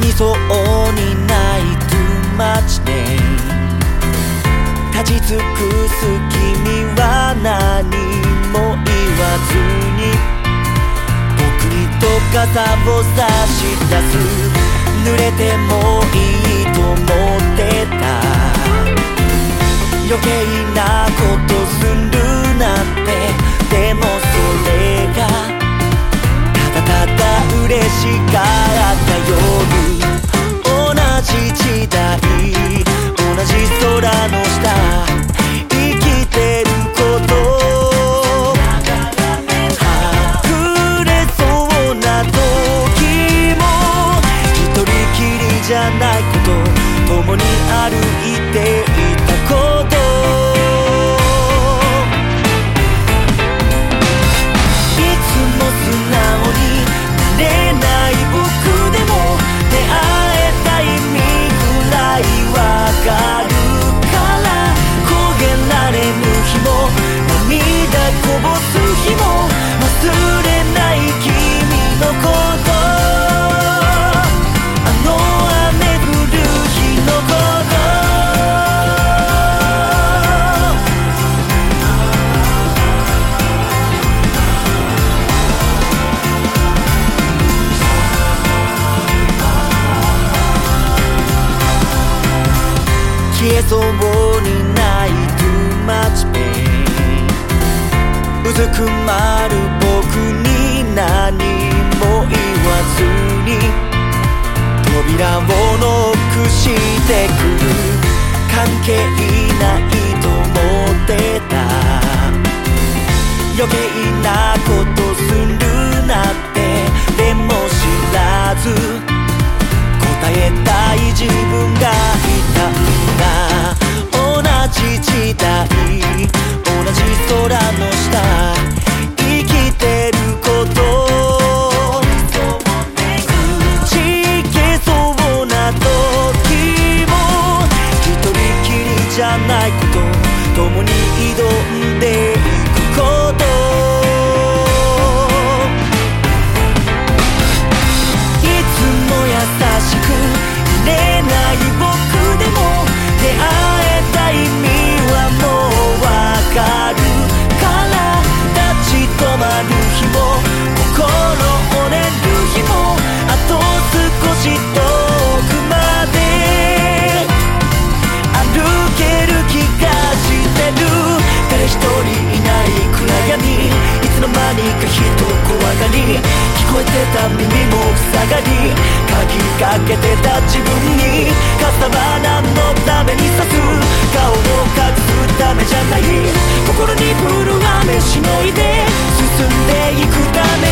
病みそうにないトゥマチネ立ち尽くす君は何も言わずに。僕にと傘を差し出す。濡れてもいいと思ってた。らないこと共に歩いていた頃消えそうにない too much pain うずくまる僕に何も言わずに扉をノックしてくる関係ないと思ってた。余計なことする doctora. けてた自分に傘は何のために刺す。顔を隠すためじゃない。心に降る雨しのいで進んでいくため。